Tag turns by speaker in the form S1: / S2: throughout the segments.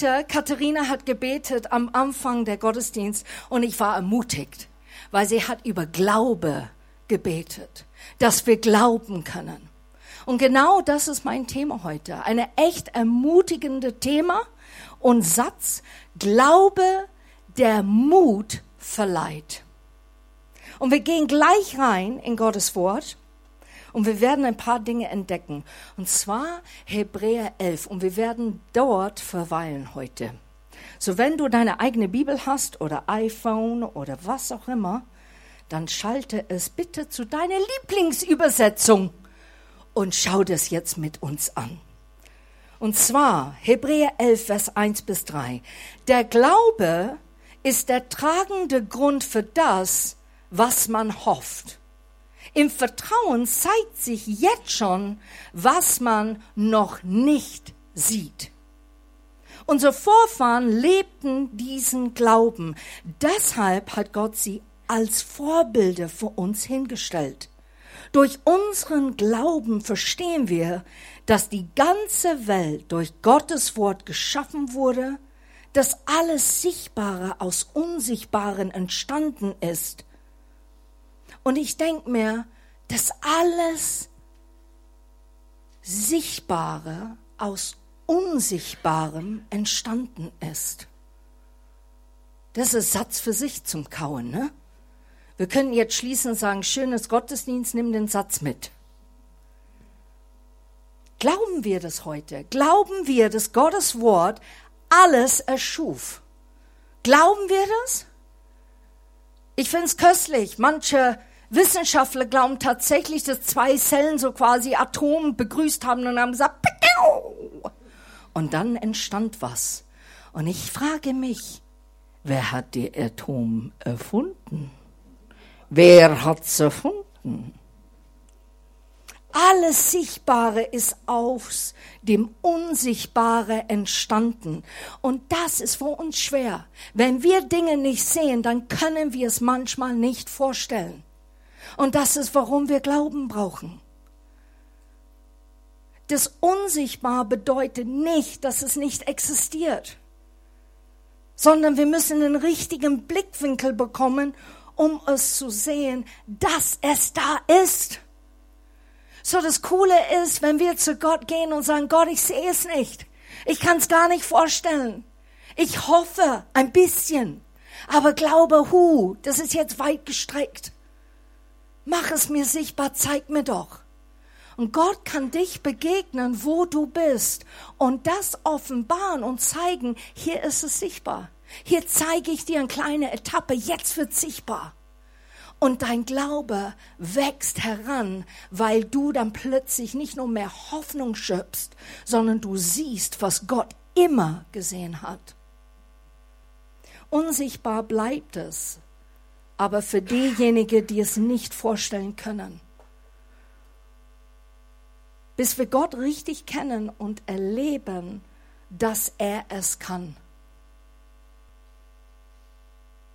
S1: Heute, Katharina hat gebetet am Anfang der Gottesdienst und ich war ermutigt, weil sie hat über Glaube gebetet, dass wir glauben können. Und genau das ist mein Thema heute. Eine echt ermutigende Thema und Satz. Glaube, der Mut verleiht. Und wir gehen gleich rein in Gottes Wort und wir werden ein paar Dinge entdecken. Und zwar Hebräer 11 und wir werden dort verweilen heute. So wenn du deine eigene Bibel hast oder iPhone oder was auch immer, dann schalte es bitte zu deiner Lieblingsübersetzung und schau das jetzt mit uns an. Und zwar Hebräer 11, Vers 1 bis 3. Der Glaube ist der tragende Grund für das, was man hofft. Im Vertrauen zeigt sich jetzt schon, was man noch nicht sieht. Unsere Vorfahren lebten diesen Glauben. Deshalb hat Gott sie als Vorbilder für uns hingestellt. Durch unseren Glauben verstehen wir, dass die ganze Welt durch Gottes Wort geschaffen wurde, dass alles Sichtbare aus Unsichtbaren entstanden ist. Und ich denke mir, dass alles Sichtbare aus Unsichtbarem entstanden ist. Das ist Satz für sich zum Kauen, ne? Wir können jetzt schließen und sagen, schönes Gottesdienst, nimm den Satz mit. Glauben wir das heute? Glauben wir, dass Gottes Wort alles erschuf? Glauben wir das? Ich finde es köstlich. Manche Wissenschaftler glauben tatsächlich, dass zwei Zellen so quasi Atom begrüßt haben und haben gesagt, Piau! und dann entstand was. Und ich frage mich, wer hat die Atom erfunden? Wer hat's erfunden? Alles Sichtbare ist aus dem Unsichtbare entstanden. Und das ist für uns schwer. Wenn wir Dinge nicht sehen, dann können wir es manchmal nicht vorstellen. Und das ist, warum wir Glauben brauchen. Das Unsichtbar bedeutet nicht, dass es nicht existiert, sondern wir müssen den richtigen Blickwinkel bekommen, um es zu sehen, dass es da ist. So das Coole ist, wenn wir zu Gott gehen und sagen, Gott, ich sehe es nicht. Ich kann es gar nicht vorstellen. Ich hoffe ein bisschen, aber glaube, hu, das ist jetzt weit gestreckt. Mach es mir sichtbar, zeig mir doch. Und Gott kann dich begegnen, wo du bist und das offenbaren und zeigen, hier ist es sichtbar. Hier zeige ich dir eine kleine Etappe, jetzt wird sichtbar. Und dein Glaube wächst heran, weil du dann plötzlich nicht nur mehr Hoffnung schöpfst, sondern du siehst, was Gott immer gesehen hat. Unsichtbar bleibt es, aber für diejenigen, die es nicht vorstellen können. Bis wir Gott richtig kennen und erleben, dass er es kann.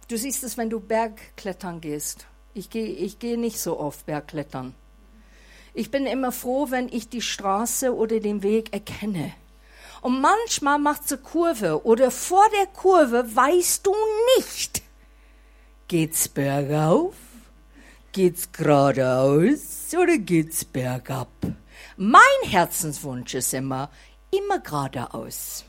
S1: Du siehst es, wenn du Bergklettern gehst. Ich gehe ich geh nicht so oft Bergklettern. Ich bin immer froh, wenn ich die Straße oder den Weg erkenne. Und manchmal macht sie Kurve oder vor der Kurve weißt du nicht. Geht's bergauf? Geht's geradeaus oder geht's bergab? Mein Herzenswunsch ist immer, immer geradeaus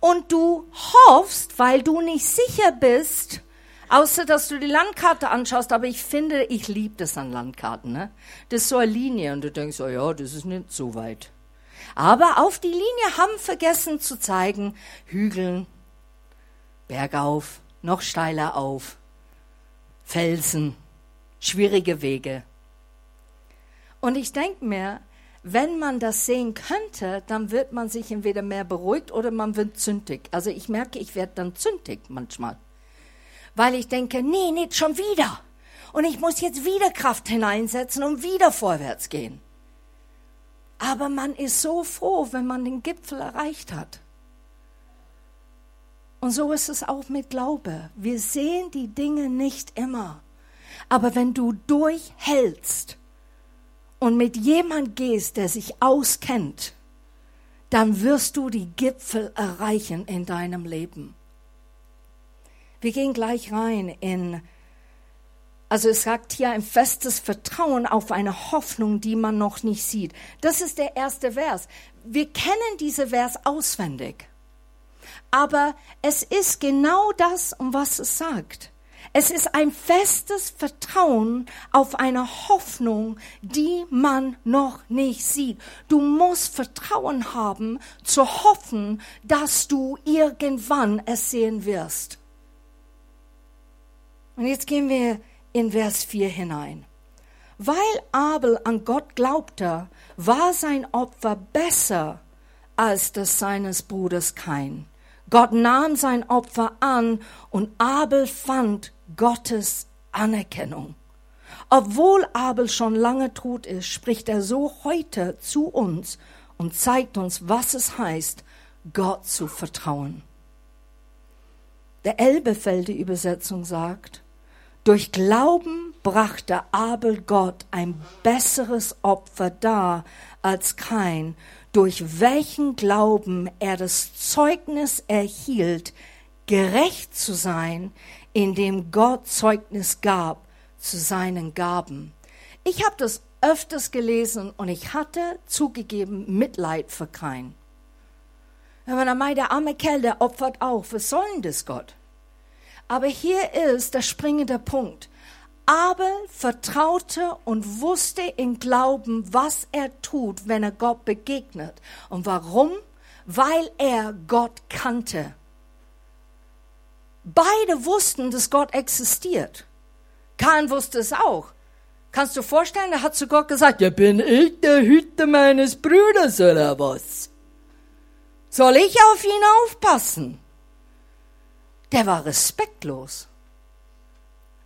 S1: und du hoffst, weil du nicht sicher bist, außer dass du die Landkarte anschaust, aber ich finde, ich liebe das an Landkarten. Ne? Das ist so eine Linie und du denkst, oh ja, das ist nicht so weit. Aber auf die Linie haben vergessen zu zeigen, Hügeln, bergauf, noch steiler auf, Felsen, schwierige Wege. Und ich denke mir, wenn man das sehen könnte, dann wird man sich entweder mehr beruhigt oder man wird zündig. Also ich merke, ich werde dann zündig manchmal. Weil ich denke, nee, nicht schon wieder. Und ich muss jetzt wieder Kraft hineinsetzen und wieder vorwärts gehen. Aber man ist so froh, wenn man den Gipfel erreicht hat. Und so ist es auch mit Glaube. Wir sehen die Dinge nicht immer. Aber wenn du durchhältst, und mit jemand gehst, der sich auskennt, dann wirst du die Gipfel erreichen in deinem Leben. Wir gehen gleich rein in, also es sagt hier ein festes Vertrauen auf eine Hoffnung, die man noch nicht sieht. Das ist der erste Vers. Wir kennen diese Vers auswendig. Aber es ist genau das, um was es sagt. Es ist ein festes Vertrauen auf eine Hoffnung, die man noch nicht sieht. Du musst Vertrauen haben, zu hoffen, dass du irgendwann es sehen wirst. Und jetzt gehen wir in Vers 4 hinein. Weil Abel an Gott glaubte, war sein Opfer besser als das seines Bruders Kain. Gott nahm sein Opfer an und Abel fand Gottes Anerkennung. Obwohl Abel schon lange tot ist, spricht er so heute zu uns und zeigt uns, was es heißt, Gott zu vertrauen. Der Elbefelde Übersetzung sagt, durch Glauben brachte Abel Gott ein besseres Opfer dar als kein, durch welchen Glauben er das Zeugnis erhielt, gerecht zu sein, indem Gott Zeugnis gab zu seinen Gaben. Ich habe das öfters gelesen und ich hatte zugegeben Mitleid für kein. Wenn man der arme Kerl, der opfert auch, was soll denn das Gott? Aber hier ist der springende Punkt. Abel vertraute und wusste in Glauben, was er tut, wenn er Gott begegnet. Und warum? Weil er Gott kannte. Beide wussten, dass Gott existiert. Kahn wusste es auch. Kannst du vorstellen, er hat zu Gott gesagt, ja bin ich der Hüter meines Bruders oder was? Soll ich auf ihn aufpassen? Der war respektlos.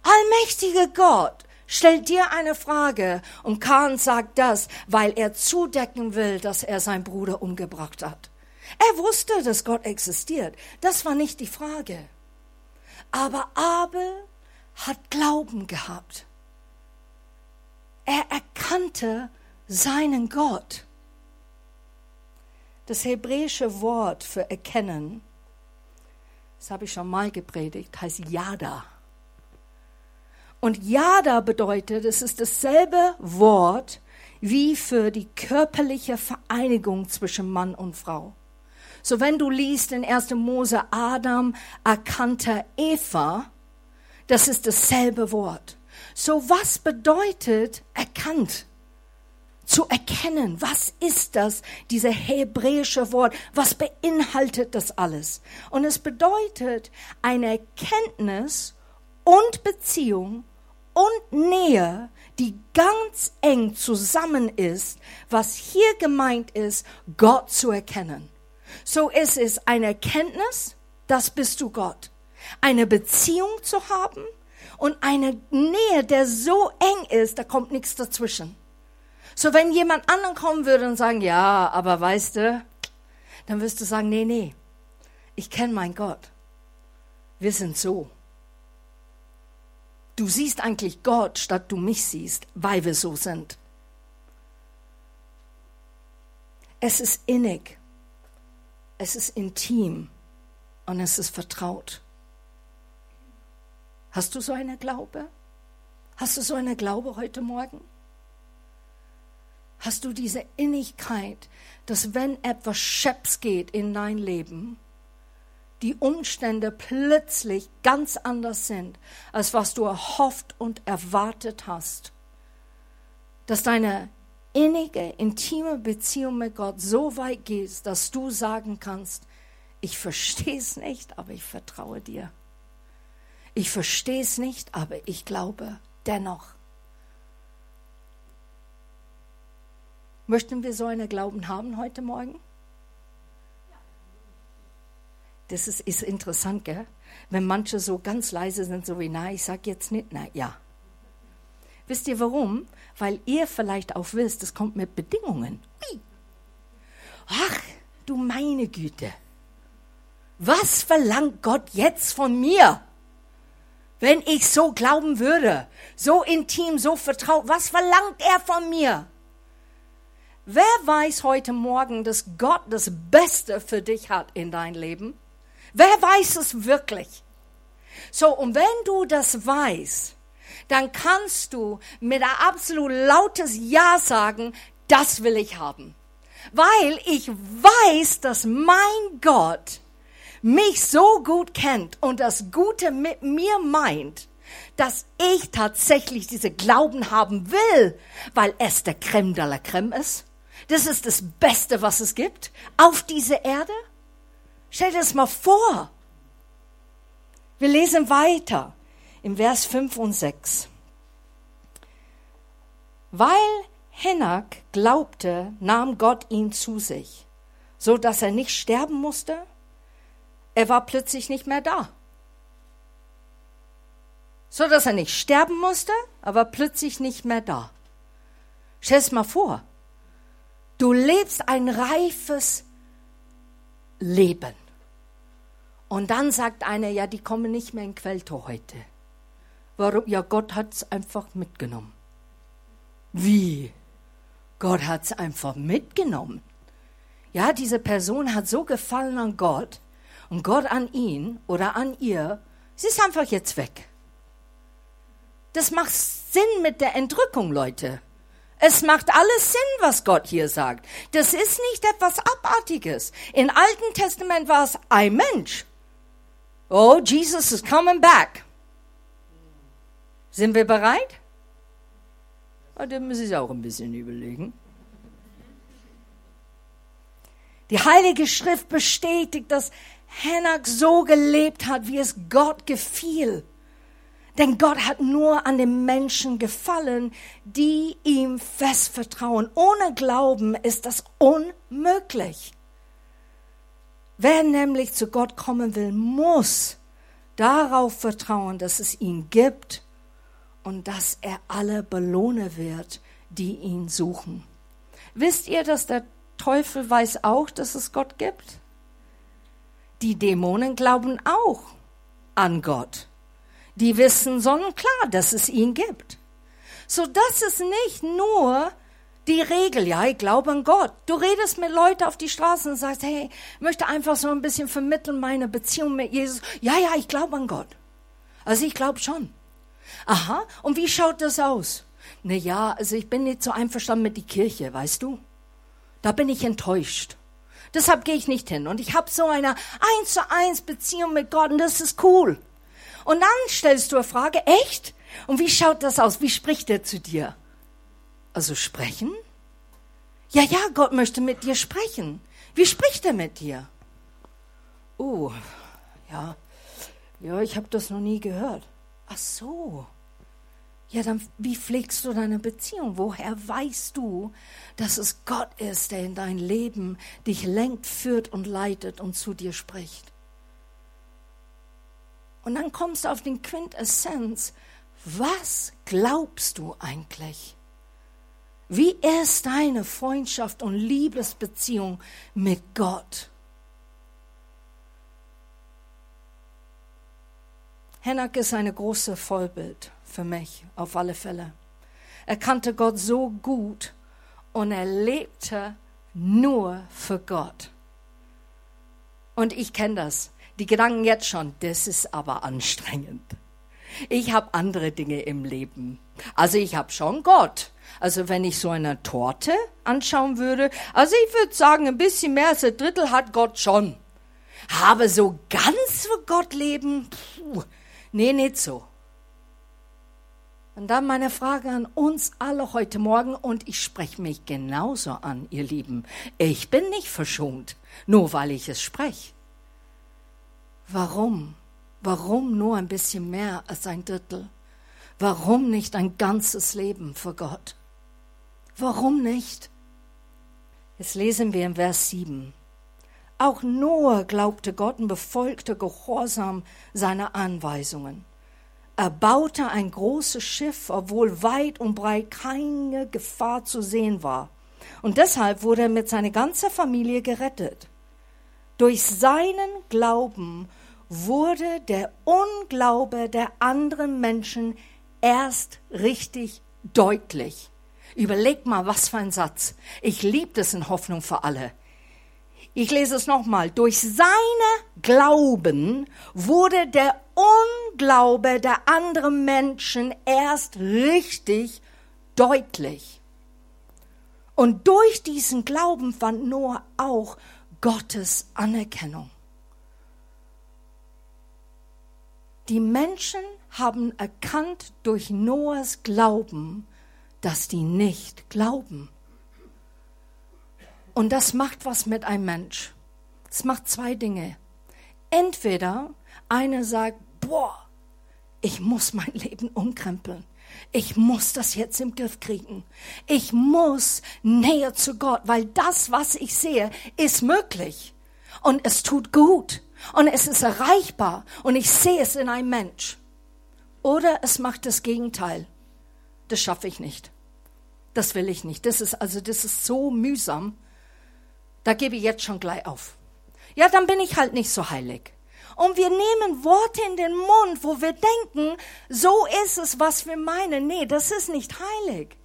S1: Allmächtiger Gott stellt dir eine Frage und Kahn sagt das, weil er zudecken will, dass er seinen Bruder umgebracht hat. Er wusste, dass Gott existiert. Das war nicht die Frage. Aber Abel hat Glauben gehabt. Er erkannte seinen Gott. Das hebräische Wort für erkennen, das habe ich schon mal gepredigt, heißt Yada. Und Yada bedeutet, es ist dasselbe Wort wie für die körperliche Vereinigung zwischen Mann und Frau. So wenn du liest in 1. Mose, Adam erkannte Eva, das ist dasselbe Wort. So was bedeutet erkannt? Zu erkennen, was ist das, diese hebräische Wort, was beinhaltet das alles? Und es bedeutet eine Kenntnis und Beziehung und Nähe, die ganz eng zusammen ist, was hier gemeint ist, Gott zu erkennen. So ist es eine Erkenntnis, das bist du Gott. Eine Beziehung zu haben und eine Nähe, der so eng ist, da kommt nichts dazwischen. So wenn jemand anderen kommen würde und sagen, ja, aber weißt du, dann wirst du sagen, nee, nee, ich kenne meinen Gott. Wir sind so. Du siehst eigentlich Gott, statt du mich siehst, weil wir so sind. Es ist innig, es ist intim und es ist vertraut. Hast du so eine Glaube? Hast du so eine Glaube heute Morgen? Hast du diese Innigkeit, dass wenn etwas scheps geht in dein Leben, die Umstände plötzlich ganz anders sind, als was du erhofft und erwartet hast. Dass deine innige, intime Beziehung mit Gott so weit geht, dass du sagen kannst, ich verstehe es nicht, aber ich vertraue dir. Ich verstehe es nicht, aber ich glaube dennoch. Möchten wir so einen Glauben haben heute Morgen? Das ist, ist interessant, gell? Wenn manche so ganz leise sind, so wie, na, ich sag jetzt nicht, na, ja. Wisst ihr warum? Weil ihr vielleicht auch wisst, es kommt mit Bedingungen. Ach, du meine Güte. Was verlangt Gott jetzt von mir? Wenn ich so glauben würde, so intim, so vertraut, was verlangt er von mir? Wer weiß heute Morgen, dass Gott das Beste für dich hat in dein Leben? Wer weiß es wirklich? So, und wenn du das weißt, dann kannst du mit einem absolut lautes Ja sagen, das will ich haben. Weil ich weiß, dass mein Gott mich so gut kennt und das Gute mit mir meint, dass ich tatsächlich diese Glauben haben will, weil es der Creme de la Creme ist. Das ist das Beste, was es gibt auf dieser Erde. Stell dir das mal vor. Wir lesen weiter im Vers 5 und 6. Weil Henak glaubte, nahm Gott ihn zu sich, so dass er nicht sterben musste. Er war plötzlich nicht mehr da. So dass er nicht sterben musste, aber plötzlich nicht mehr da. Stell es mal vor. Du lebst ein reifes Leben. Und dann sagt einer, ja, die kommen nicht mehr in Quelltor heute. Warum? Ja, Gott hat es einfach mitgenommen. Wie? Gott hat es einfach mitgenommen. Ja, diese Person hat so gefallen an Gott und Gott an ihn oder an ihr, sie ist einfach jetzt weg. Das macht Sinn mit der Entrückung, Leute. Es macht alles Sinn, was Gott hier sagt. Das ist nicht etwas Abartiges. Im Alten Testament war es ein Mensch. Oh, Jesus is coming back. Sind wir bereit? Oh, da muss ich auch ein bisschen überlegen. Die Heilige Schrift bestätigt, dass Henak so gelebt hat, wie es Gott gefiel. Denn Gott hat nur an den Menschen gefallen, die ihm fest vertrauen. Ohne Glauben ist das unmöglich. Wer nämlich zu Gott kommen will, muss darauf vertrauen, dass es ihn gibt und dass er alle belohnen wird, die ihn suchen. Wisst ihr, dass der Teufel weiß auch, dass es Gott gibt? Die Dämonen glauben auch an Gott die wissen sonnenklar, dass es ihn gibt. So, das ist nicht nur die Regel, ja, ich glaube an Gott. Du redest mit Leuten auf die Straße und sagst, hey, ich möchte einfach so ein bisschen vermitteln meine Beziehung mit Jesus. Ja, ja, ich glaube an Gott. Also ich glaube schon. Aha, und wie schaut das aus? Na ja, also ich bin nicht so einverstanden mit die Kirche, weißt du? Da bin ich enttäuscht. Deshalb gehe ich nicht hin. Und ich habe so eine eins zu eins Beziehung mit Gott und das ist cool. Und dann stellst du eine Frage, echt? Und wie schaut das aus? Wie spricht er zu dir? Also sprechen? Ja, ja, Gott möchte mit dir sprechen. Wie spricht er mit dir? Oh, ja, ja, ich habe das noch nie gehört. Ach so. Ja, dann wie pflegst du deine Beziehung? Woher weißt du, dass es Gott ist, der in dein Leben dich lenkt, führt und leitet und zu dir spricht? Und dann kommst du auf den Quintessenz. Was glaubst du eigentlich? Wie ist deine Freundschaft und Liebesbeziehung mit Gott? Henak ist eine große Vollbild für mich, auf alle Fälle. Er kannte Gott so gut und er lebte nur für Gott. Und ich kenne das. Die Gedanken jetzt schon, das ist aber anstrengend. Ich habe andere Dinge im Leben. Also ich habe schon Gott. Also wenn ich so eine Torte anschauen würde, also ich würde sagen, ein bisschen mehr als ein Drittel hat Gott schon. Aber so ganz für Gott leben, puh, nee, nicht so. Und dann meine Frage an uns alle heute Morgen, und ich spreche mich genauso an, ihr Lieben. Ich bin nicht verschont, nur weil ich es spreche. Warum? Warum nur ein bisschen mehr als ein Drittel? Warum nicht ein ganzes Leben für Gott? Warum nicht? Jetzt lesen wir im Vers 7. Auch Noah glaubte Gott und befolgte gehorsam seine Anweisungen. Er baute ein großes Schiff, obwohl weit und breit keine Gefahr zu sehen war. Und deshalb wurde er mit seiner ganzen Familie gerettet. Durch seinen Glauben wurde der Unglaube der anderen Menschen erst richtig deutlich. Überleg mal, was für ein Satz. Ich liebe das in Hoffnung für alle. Ich lese es nochmal. Durch seine Glauben wurde der Unglaube der anderen Menschen erst richtig deutlich. Und durch diesen Glauben fand Noah auch Gottes Anerkennung. Die Menschen haben erkannt durch Noahs Glauben, dass die nicht glauben. Und das macht was mit einem Mensch. Es macht zwei Dinge. Entweder einer sagt, boah, ich muss mein Leben umkrempeln. Ich muss das jetzt im Griff kriegen. Ich muss näher zu Gott, weil das, was ich sehe, ist möglich. Und es tut gut. Und es ist erreichbar. Und ich sehe es in einem Mensch. Oder es macht das Gegenteil. Das schaffe ich nicht. Das will ich nicht. Das ist also, das ist so mühsam. Da gebe ich jetzt schon gleich auf. Ja, dann bin ich halt nicht so heilig. Und wir nehmen Worte in den Mund, wo wir denken, so ist es, was wir meinen. Nee, das ist nicht heilig.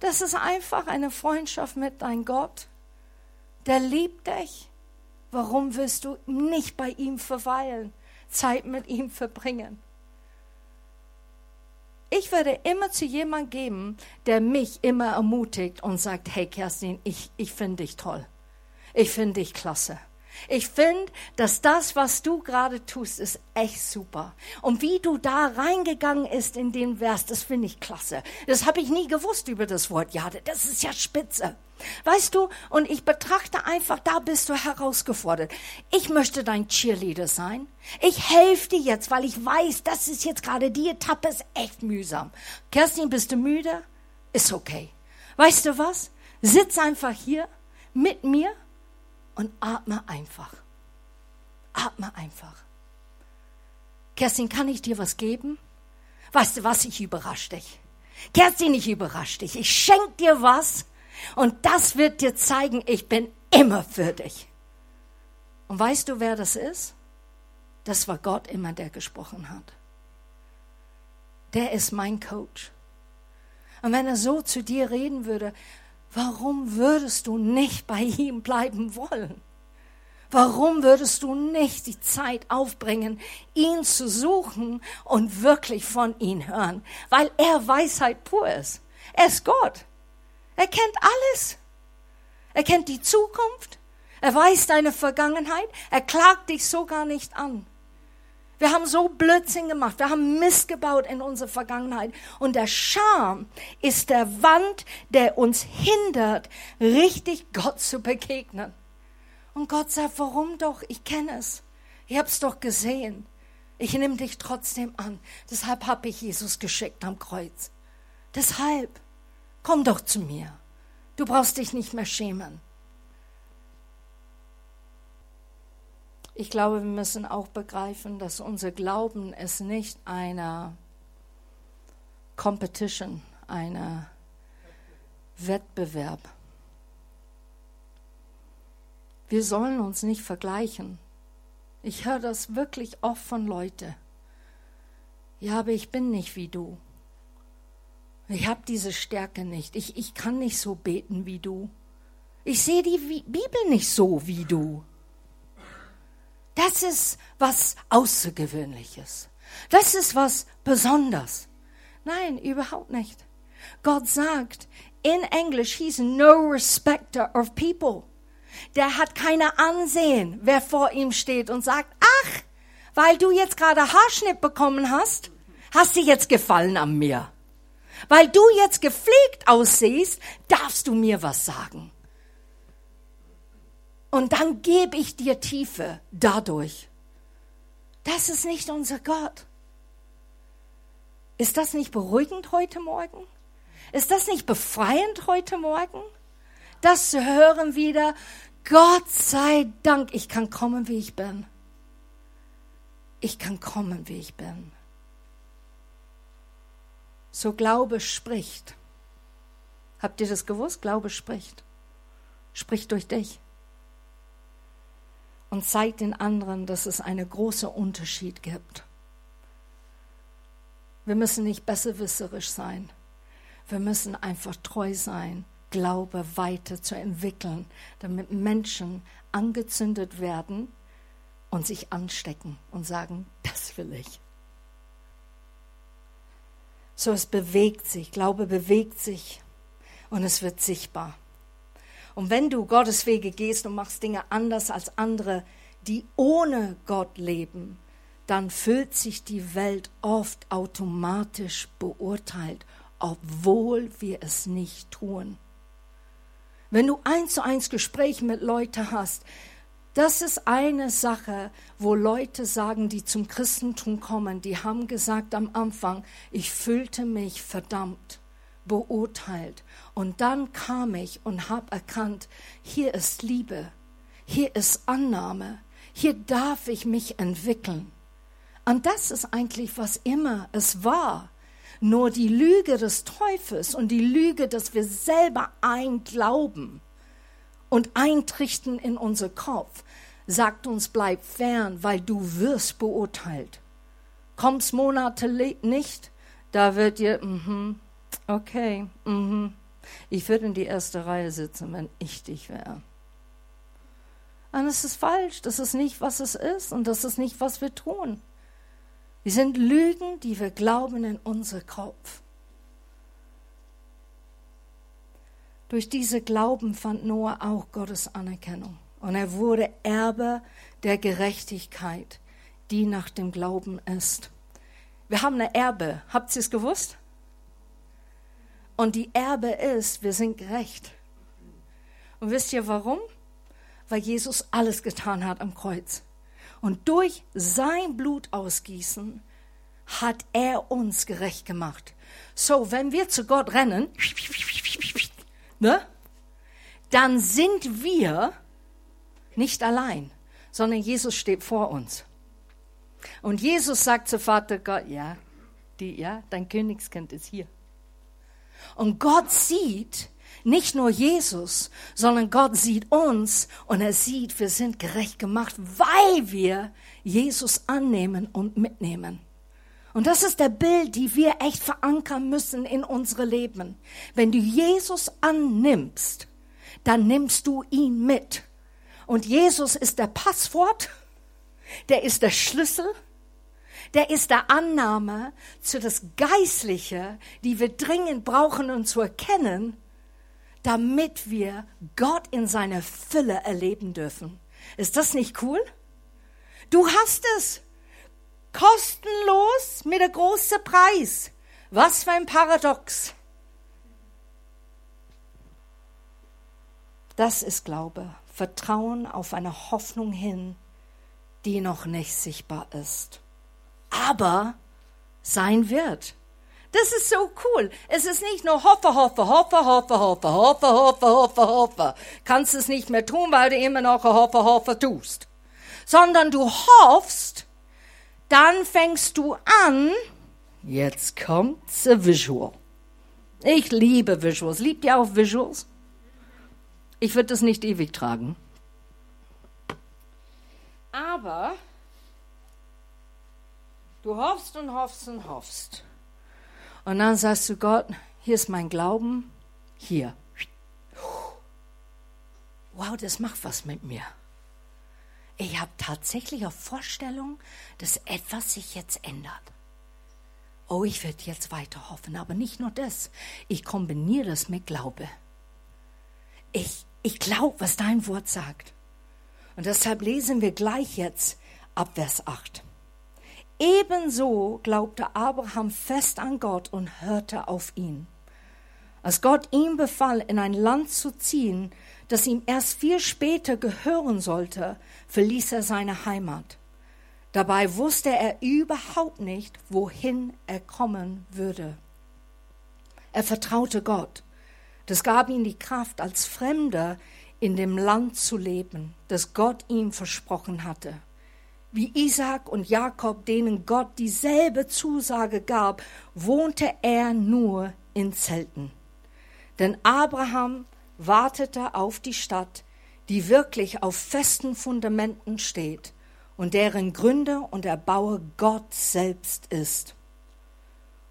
S1: Das ist einfach eine Freundschaft mit deinem Gott. Der liebt dich. Warum willst du nicht bei ihm verweilen, Zeit mit ihm verbringen? Ich werde immer zu jemandem geben, der mich immer ermutigt und sagt, hey Kerstin, ich, ich finde dich toll. Ich finde dich klasse. Ich finde, dass das, was du gerade tust, ist echt super. Und wie du da reingegangen ist in den Vers, das finde ich klasse. Das habe ich nie gewusst über das Wort Jade. Das ist ja spitze. Weißt du, und ich betrachte einfach, da bist du herausgefordert. Ich möchte dein Cheerleader sein. Ich helfe dir jetzt, weil ich weiß, das ist jetzt gerade die Etappe, ist echt mühsam. Kerstin, bist du müde? Ist okay. Weißt du was? Sitz einfach hier mit mir und atme einfach. Atme einfach. Kerstin, kann ich dir was geben? Weißt du was, ich überrasche dich. Kerstin, ich überrasche dich. Ich schenke dir was und das wird dir zeigen, ich bin immer für dich. Und weißt du, wer das ist? Das war Gott immer, der gesprochen hat. Der ist mein Coach. Und wenn er so zu dir reden würde, Warum würdest du nicht bei ihm bleiben wollen? Warum würdest du nicht die Zeit aufbringen, ihn zu suchen und wirklich von ihm hören? Weil er Weisheit pur ist. Er ist Gott. Er kennt alles. Er kennt die Zukunft. Er weiß deine Vergangenheit. Er klagt dich sogar nicht an. Wir haben so Blödsinn gemacht. Wir haben Mist gebaut in unserer Vergangenheit. Und der Scham ist der Wand, der uns hindert, richtig Gott zu begegnen. Und Gott sagt, warum doch? Ich kenne es. Ich habe es doch gesehen. Ich nehme dich trotzdem an. Deshalb habe ich Jesus geschickt am Kreuz. Deshalb, komm doch zu mir. Du brauchst dich nicht mehr schämen. Ich glaube, wir müssen auch begreifen, dass unser Glauben ist nicht eine Competition, eine Wettbewerb. Wir sollen uns nicht vergleichen. Ich höre das wirklich oft von Leuten. Ja, aber ich bin nicht wie du. Ich habe diese Stärke nicht. Ich, ich kann nicht so beten wie du. Ich sehe die Bibel nicht so wie du. Das ist was Außergewöhnliches. Das ist was Besonderes. Nein, überhaupt nicht. Gott sagt in Englisch, he's no respecter of people. Der hat keine Ansehen, wer vor ihm steht und sagt, ach, weil du jetzt gerade Haarschnitt bekommen hast, hast du jetzt Gefallen an mir. Weil du jetzt gepflegt aussiehst, darfst du mir was sagen. Und dann gebe ich dir Tiefe dadurch. Das ist nicht unser Gott. Ist das nicht beruhigend heute Morgen? Ist das nicht befreiend heute Morgen? Das zu hören wieder, Gott sei Dank, ich kann kommen, wie ich bin. Ich kann kommen, wie ich bin. So Glaube spricht. Habt ihr das gewusst? Glaube spricht. Spricht durch dich und zeigt den anderen, dass es einen großen Unterschied gibt. Wir müssen nicht besserwisserisch sein. Wir müssen einfach treu sein, Glaube weiterzuentwickeln, damit Menschen angezündet werden und sich anstecken und sagen, das will ich. So es bewegt sich, Glaube bewegt sich und es wird sichtbar. Und wenn du Gottes Wege gehst und machst Dinge anders als andere, die ohne Gott leben, dann fühlt sich die Welt oft automatisch beurteilt, obwohl wir es nicht tun. Wenn du eins zu eins Gespräche mit Leuten hast, das ist eine Sache, wo Leute sagen, die zum Christentum kommen, die haben gesagt am Anfang, ich fühlte mich verdammt, beurteilt. Und dann kam ich und habe erkannt, hier ist Liebe, hier ist Annahme, hier darf ich mich entwickeln. Und das ist eigentlich, was immer es war. Nur die Lüge des Teufels und die Lüge, dass wir selber einglauben, und eintrichten in unser Kopf, sagt uns, bleib fern, weil du wirst beurteilt. Kommst Monate nicht, da wird dir, mhm, okay, mhm. Ich würde in die erste Reihe sitzen, wenn ich dich wäre. Und es ist falsch, das ist nicht, was es ist und das ist nicht, was wir tun. Wir sind Lügen, die wir glauben in unser Kopf. Durch diese Glauben fand Noah auch Gottes Anerkennung. Und er wurde Erbe der Gerechtigkeit, die nach dem Glauben ist. Wir haben eine Erbe. Habt ihr es gewusst? Und die Erbe ist, wir sind gerecht. Und wisst ihr warum? Weil Jesus alles getan hat am Kreuz. Und durch sein Blut ausgießen hat er uns gerecht gemacht. So, wenn wir zu Gott rennen, ne, dann sind wir nicht allein, sondern Jesus steht vor uns. Und Jesus sagt zu Vater Gott, ja, die, ja, dein Königskind ist hier. Und Gott sieht nicht nur Jesus, sondern Gott sieht uns und er sieht, wir sind gerecht gemacht, weil wir Jesus annehmen und mitnehmen. Und das ist der Bild, die wir echt verankern müssen in unsere Leben. Wenn du Jesus annimmst, dann nimmst du ihn mit. Und Jesus ist der Passwort, der ist der Schlüssel, der ist der Annahme zu das Geistliche, die wir dringend brauchen und zu erkennen, damit wir Gott in seiner Fülle erleben dürfen. Ist das nicht cool? Du hast es. Kostenlos mit der großen Preis. Was für ein Paradox. Das ist Glaube. Vertrauen auf eine Hoffnung hin, die noch nicht sichtbar ist. Aber sein wird. Das ist so cool. Es ist nicht nur hoffe, hoffe, hoffe, hoffe, hoffe, hoffe, hoffe, hoffe, hoffe. Kannst es nicht mehr tun, weil du immer noch hoffe, hoffe tust. Sondern du hoffst, dann fängst du an, jetzt kommt's a Visual. Ich liebe Visuals. Liebt ihr auch Visuals? Ich würde das nicht ewig tragen. Aber du hoffst und hoffst und hoffst. Und dann sagst du Gott, hier ist mein Glauben, hier. Wow, das macht was mit mir. Ich habe tatsächlich eine Vorstellung, dass etwas sich jetzt ändert. Oh, ich werde jetzt weiter hoffen, aber nicht nur das. Ich kombiniere das mit Glaube. Ich, ich glaube, was dein Wort sagt. Und deshalb lesen wir gleich jetzt ab Vers 8. Ebenso glaubte Abraham fest an Gott und hörte auf ihn. Als Gott ihm befahl, in ein Land zu ziehen, das ihm erst viel später gehören sollte, verließ er seine Heimat. Dabei wusste er überhaupt nicht, wohin er kommen würde. Er vertraute Gott. Das gab ihm die Kraft, als Fremder in dem Land zu leben, das Gott ihm versprochen hatte. Wie Isaac und Jakob, denen Gott dieselbe Zusage gab, wohnte er nur in Zelten. Denn Abraham wartete auf die Stadt, die wirklich auf festen Fundamenten steht und deren Gründer und Erbauer Gott selbst ist.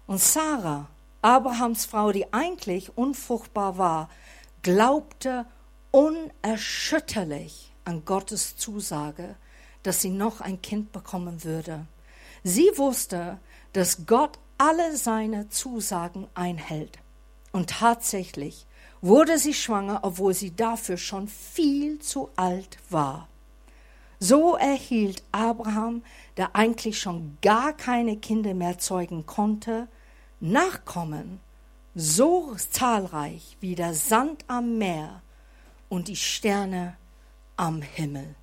S1: Und Sarah, Abrahams Frau, die eigentlich unfruchtbar war, glaubte unerschütterlich an Gottes Zusage, dass sie noch ein Kind bekommen würde. Sie wusste, dass Gott alle seine Zusagen einhält. Und tatsächlich wurde sie schwanger, obwohl sie dafür schon viel zu alt war. So erhielt Abraham, der eigentlich schon gar keine Kinder mehr zeugen konnte, Nachkommen so zahlreich wie der Sand am Meer und die Sterne am Himmel.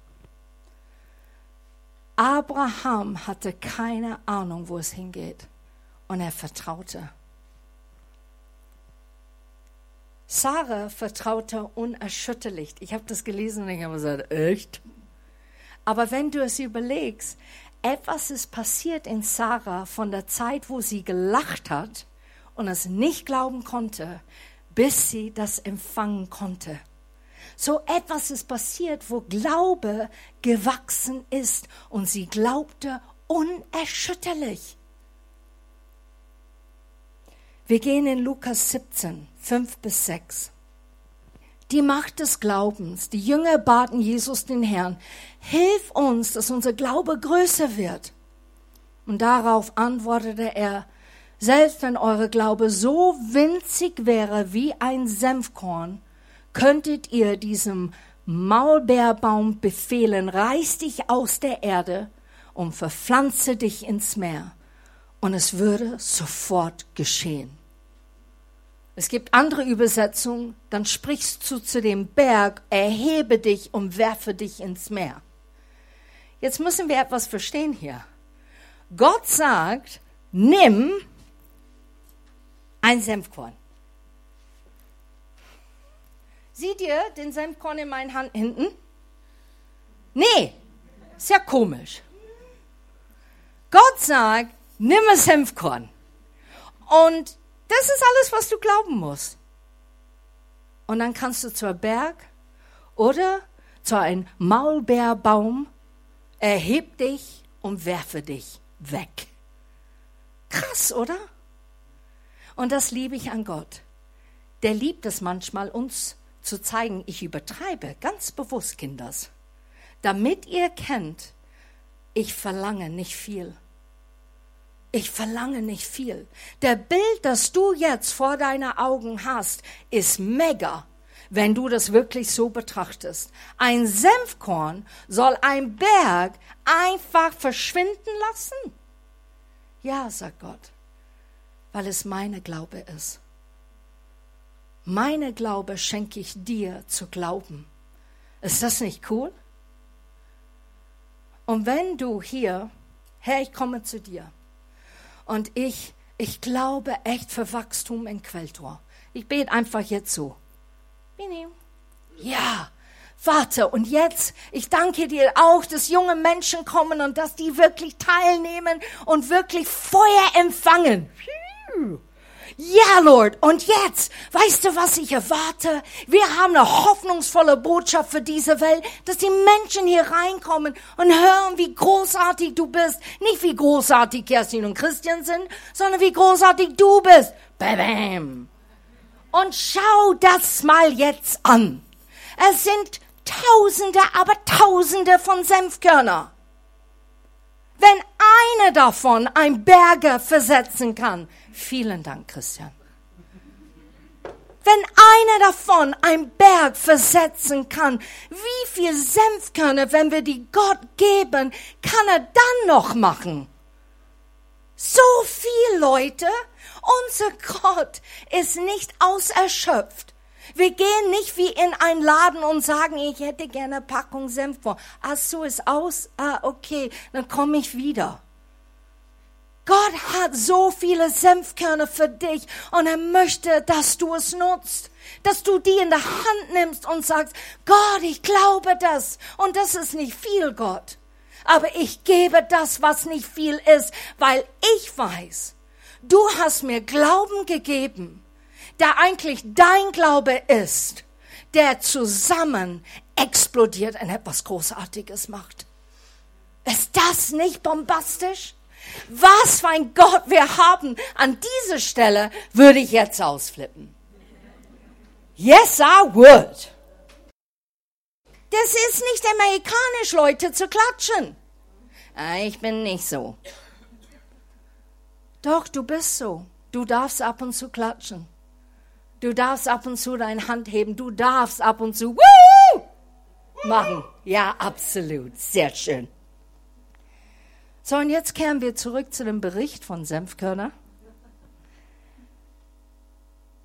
S1: Abraham hatte keine Ahnung, wo es hingeht, und er vertraute. Sarah vertraute unerschütterlich. Ich habe das gelesen und ich habe gesagt, echt? Aber wenn du es überlegst, etwas ist passiert in Sarah von der Zeit, wo sie gelacht hat und es nicht glauben konnte, bis sie das empfangen konnte. So etwas ist passiert, wo Glaube gewachsen ist und sie glaubte unerschütterlich. Wir gehen in Lukas 17, 5 bis 6. Die Macht des Glaubens. Die Jünger baten Jesus den Herrn, hilf uns, dass unser Glaube größer wird. Und darauf antwortete er, selbst wenn eure Glaube so winzig wäre wie ein Senfkorn, könntet ihr diesem Maulbeerbaum befehlen, reiß dich aus der Erde und verpflanze dich ins Meer. Und es würde sofort geschehen. Es gibt andere Übersetzungen, dann sprichst du zu dem Berg, erhebe dich und werfe dich ins Meer. Jetzt müssen wir etwas verstehen hier. Gott sagt, nimm ein Senfkorn. Seht ihr den Senfkorn in meinen Hand hinten? Nee, ist ja komisch. Gott sagt, nimm ein Senfkorn. Und das ist alles, was du glauben musst. Und dann kannst du zur Berg oder zu einem Maulbeerbaum, erheb dich und werfe dich weg. Krass, oder? Und das liebe ich an Gott. Der liebt es manchmal, uns zu zeigen, ich übertreibe ganz bewusst, Kinders, damit ihr kennt, ich verlange nicht viel. Ich verlange nicht viel. Der Bild, das du jetzt vor deinen Augen hast, ist mega, wenn du das wirklich so betrachtest. Ein Senfkorn soll ein Berg einfach verschwinden lassen? Ja, sagt Gott, weil es meine Glaube ist. Meine Glaube schenke ich dir zu glauben. Ist das nicht cool? Und wenn du hier, Herr, ich komme zu dir und ich, ich glaube echt für Wachstum in Quelltor. Ich bete einfach jetzt so. Ja, warte, und jetzt, ich danke dir auch, dass junge Menschen kommen und dass die wirklich teilnehmen und wirklich Feuer empfangen. Ja, Lord. Und jetzt, weißt du, was ich erwarte? Wir haben eine hoffnungsvolle Botschaft für diese Welt, dass die Menschen hier reinkommen und hören, wie großartig du bist. Nicht wie großartig Kerstin und Christian sind, sondern wie großartig du bist. Bam. Und schau das mal jetzt an. Es sind Tausende, aber Tausende von Senfkörner. Wenn eine davon ein Berger versetzen kann, Vielen Dank, Christian. Wenn einer davon ein Berg versetzen kann, wie viel Senfkörner, wenn wir die Gott geben, kann er dann noch machen? So viel, Leute. Unser Gott ist nicht auserschöpft. Wir gehen nicht wie in einen Laden und sagen, ich hätte gerne eine Packung Senf. Ach so, ist aus. Ah, okay, dann komme ich wieder. Gott hat so viele Senfkörner für dich und er möchte, dass du es nutzt, dass du die in der Hand nimmst und sagst, Gott, ich glaube das und das ist nicht viel, Gott. Aber ich gebe das, was nicht viel ist, weil ich weiß, du hast mir Glauben gegeben, der eigentlich dein Glaube ist, der zusammen explodiert und etwas Großartiges macht. Ist das nicht bombastisch? Was für ein Gott wir haben. An dieser Stelle würde ich jetzt ausflippen. Yes, I would. Das ist nicht amerikanisch, Leute zu klatschen. Ah, ich bin nicht so. Doch, du bist so. Du darfst ab und zu klatschen. Du darfst ab und zu deine Hand heben. Du darfst ab und zu Woo! machen. Ja, absolut. Sehr schön. So, und jetzt kehren wir zurück zu dem Bericht von Senfkörner.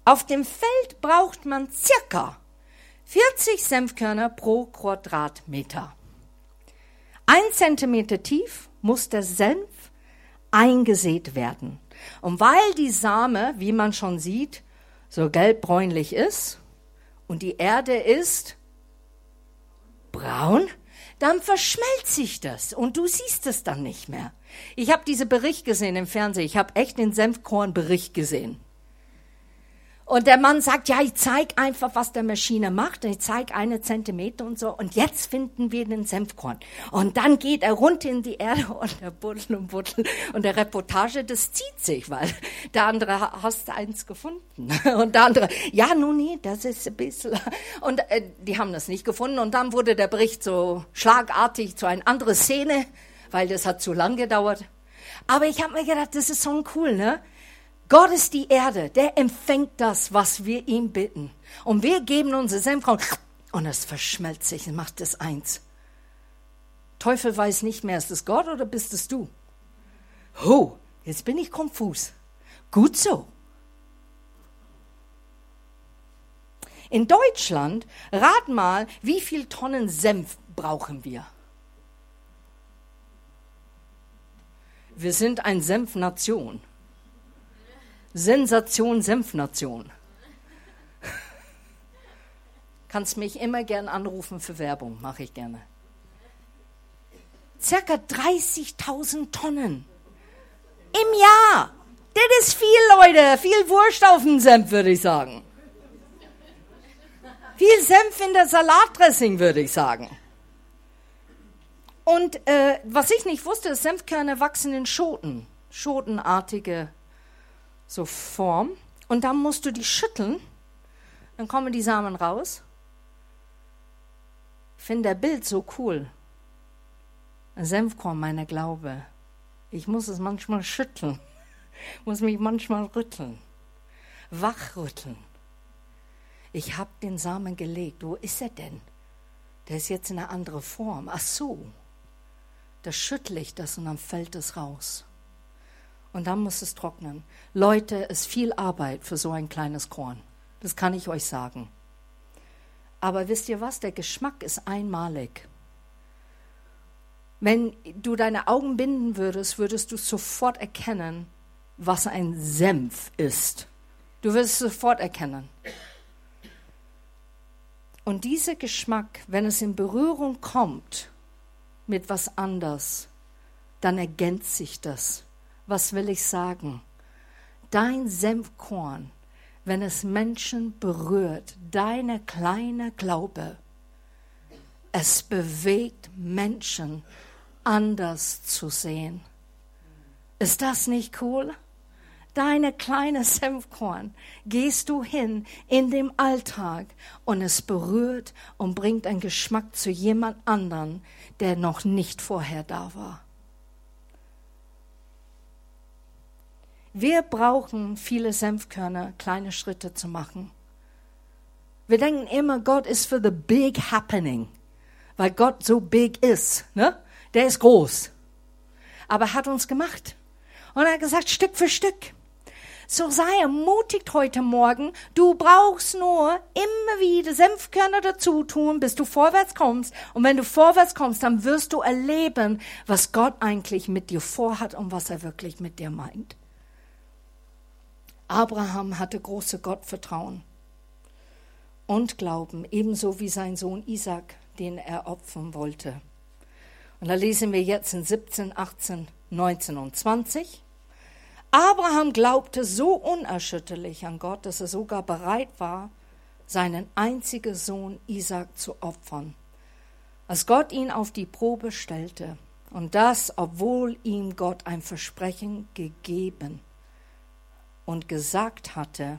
S1: Auf dem Feld braucht man circa 40 Senfkörner pro Quadratmeter. Ein Zentimeter tief muss der Senf eingesät werden. Und weil die Same, wie man schon sieht, so gelbbräunlich ist und die Erde ist braun, dann verschmelzt sich das und du siehst es dann nicht mehr. Ich habe diesen Bericht gesehen im Fernsehen. Ich habe echt den Senfkornbericht gesehen. Und der Mann sagt, ja, ich zeig einfach, was der Maschine macht. Und ich zeig eine Zentimeter und so. Und jetzt finden wir den Senfkorn. Und dann geht er runter in die Erde und er buddelt und buddelt. Und der Reportage, das zieht sich, weil der andere hast eins gefunden. Und der andere, ja, nun nie, das ist ein bisschen. Und äh, die haben das nicht gefunden. Und dann wurde der Bericht so schlagartig zu einer anderen Szene, weil das hat zu lang gedauert. Aber ich habe mir gedacht, das ist so cool, ne? Gott ist die Erde, der empfängt das, was wir ihm bitten. Und wir geben unsere Senfkorn und es verschmelzt sich und macht es eins. Teufel weiß nicht mehr, ist es Gott oder bist es du? Oh, jetzt bin ich konfus. Gut so. In Deutschland, rat mal, wie viel Tonnen Senf brauchen wir? Wir sind eine Senfnation. Sensation Senfnation. Kannst mich immer gern anrufen für Werbung, mache ich gerne. Circa 30.000 Tonnen im Jahr. Das ist viel, Leute. Viel Wurst auf dem Senf, würde ich sagen. Viel Senf in der Salatdressing, würde ich sagen. Und äh, was ich nicht wusste, ist, Senfkörner wachsen in Schoten, schotenartige so Form. Und dann musst du die schütteln, dann kommen die Samen raus. Ich finde der Bild so cool. Senfkorn, meiner Glaube. Ich muss es manchmal schütteln, muss mich manchmal rütteln, wachrütteln. Ich habe den Samen gelegt. Wo ist er denn? Der ist jetzt in einer anderen Form. Ach so. Da schüttle ich das und dann fällt es raus und dann muss es trocknen. Leute, es ist viel Arbeit für so ein kleines Korn. Das kann ich euch sagen. Aber wisst ihr was? Der Geschmack ist einmalig. Wenn du deine Augen binden würdest, würdest du sofort erkennen, was ein Senf ist. Du wirst es sofort erkennen. Und dieser Geschmack, wenn es in Berührung kommt mit was anders, dann ergänzt sich das was will ich sagen? Dein Senfkorn, wenn es Menschen berührt, deine kleine Glaube, es bewegt Menschen anders zu sehen. Ist das nicht cool? Deine kleine Senfkorn gehst du hin in dem Alltag und es berührt und bringt einen Geschmack zu jemand anderen, der noch nicht vorher da war. Wir brauchen viele Senfkörner, kleine Schritte zu machen. Wir denken immer, Gott ist für the big happening, weil Gott so big ist. Ne? Der ist groß. Aber er hat uns gemacht. Und er hat gesagt, Stück für Stück. So sei ermutigt heute Morgen. Du brauchst nur immer wieder Senfkörner dazu tun, bis du vorwärts kommst. Und wenn du vorwärts kommst, dann wirst du erleben, was Gott eigentlich mit dir vorhat und was er wirklich mit dir meint. Abraham hatte große Gottvertrauen und Glauben, ebenso wie sein Sohn Isaac, den er opfern wollte. Und da lesen wir jetzt in 17, 18, 19 und 20. Abraham glaubte so unerschütterlich an Gott, dass er sogar bereit war, seinen einzigen Sohn Isaac zu opfern. Als Gott ihn auf die Probe stellte, Und das, obwohl ihm Gott ein Versprechen gegeben und gesagt hatte,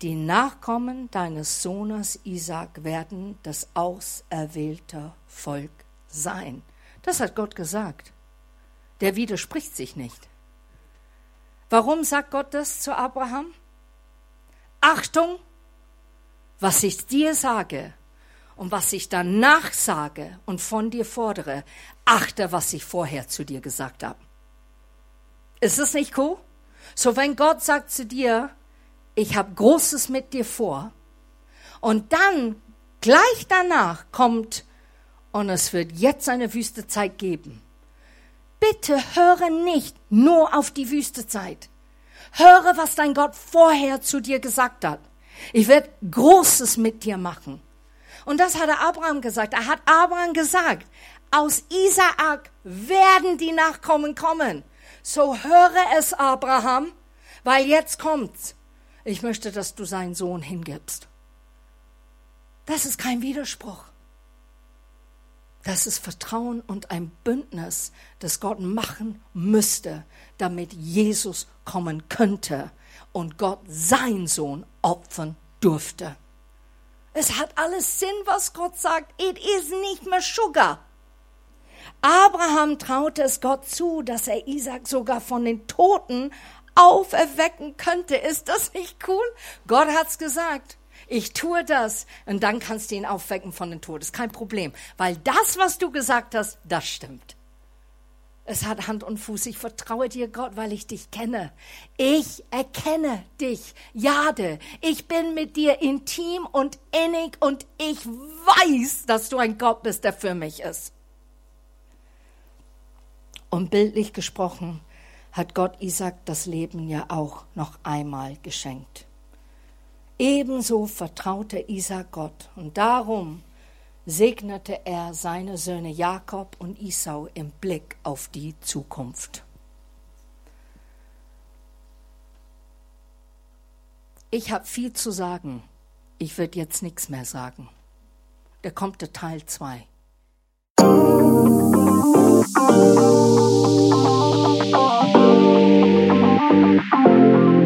S1: die Nachkommen deines Sohnes Isaac werden das auserwählte Volk sein. Das hat Gott gesagt. Der widerspricht sich nicht. Warum sagt Gott das zu Abraham? Achtung, was ich dir sage und was ich danach sage und von dir fordere, achte, was ich vorher zu dir gesagt habe. Ist das nicht cool? So, wenn Gott sagt zu dir, ich habe Großes mit dir vor, und dann gleich danach kommt, und es wird jetzt eine Wüstezeit geben. Bitte höre nicht nur auf die Wüstezeit. Höre, was dein Gott vorher zu dir gesagt hat. Ich werde Großes mit dir machen. Und das hat er Abraham gesagt. Er hat Abraham gesagt, aus Isaak werden die Nachkommen kommen. So höre es, Abraham, weil jetzt kommt's. Ich möchte, dass du seinen Sohn hingibst. Das ist kein Widerspruch. Das ist Vertrauen und ein Bündnis, das Gott machen müsste, damit Jesus kommen könnte und Gott sein Sohn opfern durfte. Es hat alles Sinn, was Gott sagt. It is nicht mehr Sugar. Abraham traute es Gott zu, dass er Isaac sogar von den Toten auferwecken könnte. Ist das nicht cool? Gott hat's gesagt. Ich tue das und dann kannst du ihn aufwecken von den Toten. Ist kein Problem, weil das, was du gesagt hast, das stimmt. Es hat Hand und Fuß. Ich vertraue dir, Gott, weil ich dich kenne. Ich erkenne dich, Jade. Ich bin mit dir intim und innig und ich weiß, dass du ein Gott bist, der für mich ist. Und bildlich gesprochen hat Gott Isaac das Leben ja auch noch einmal geschenkt. Ebenso vertraute Isaac Gott und darum segnete er seine Söhne Jakob und Isau im Blick auf die Zukunft. Ich habe viel zu sagen. Ich würde jetzt nichts mehr sagen. Da kommt der Teil 2. Thank you.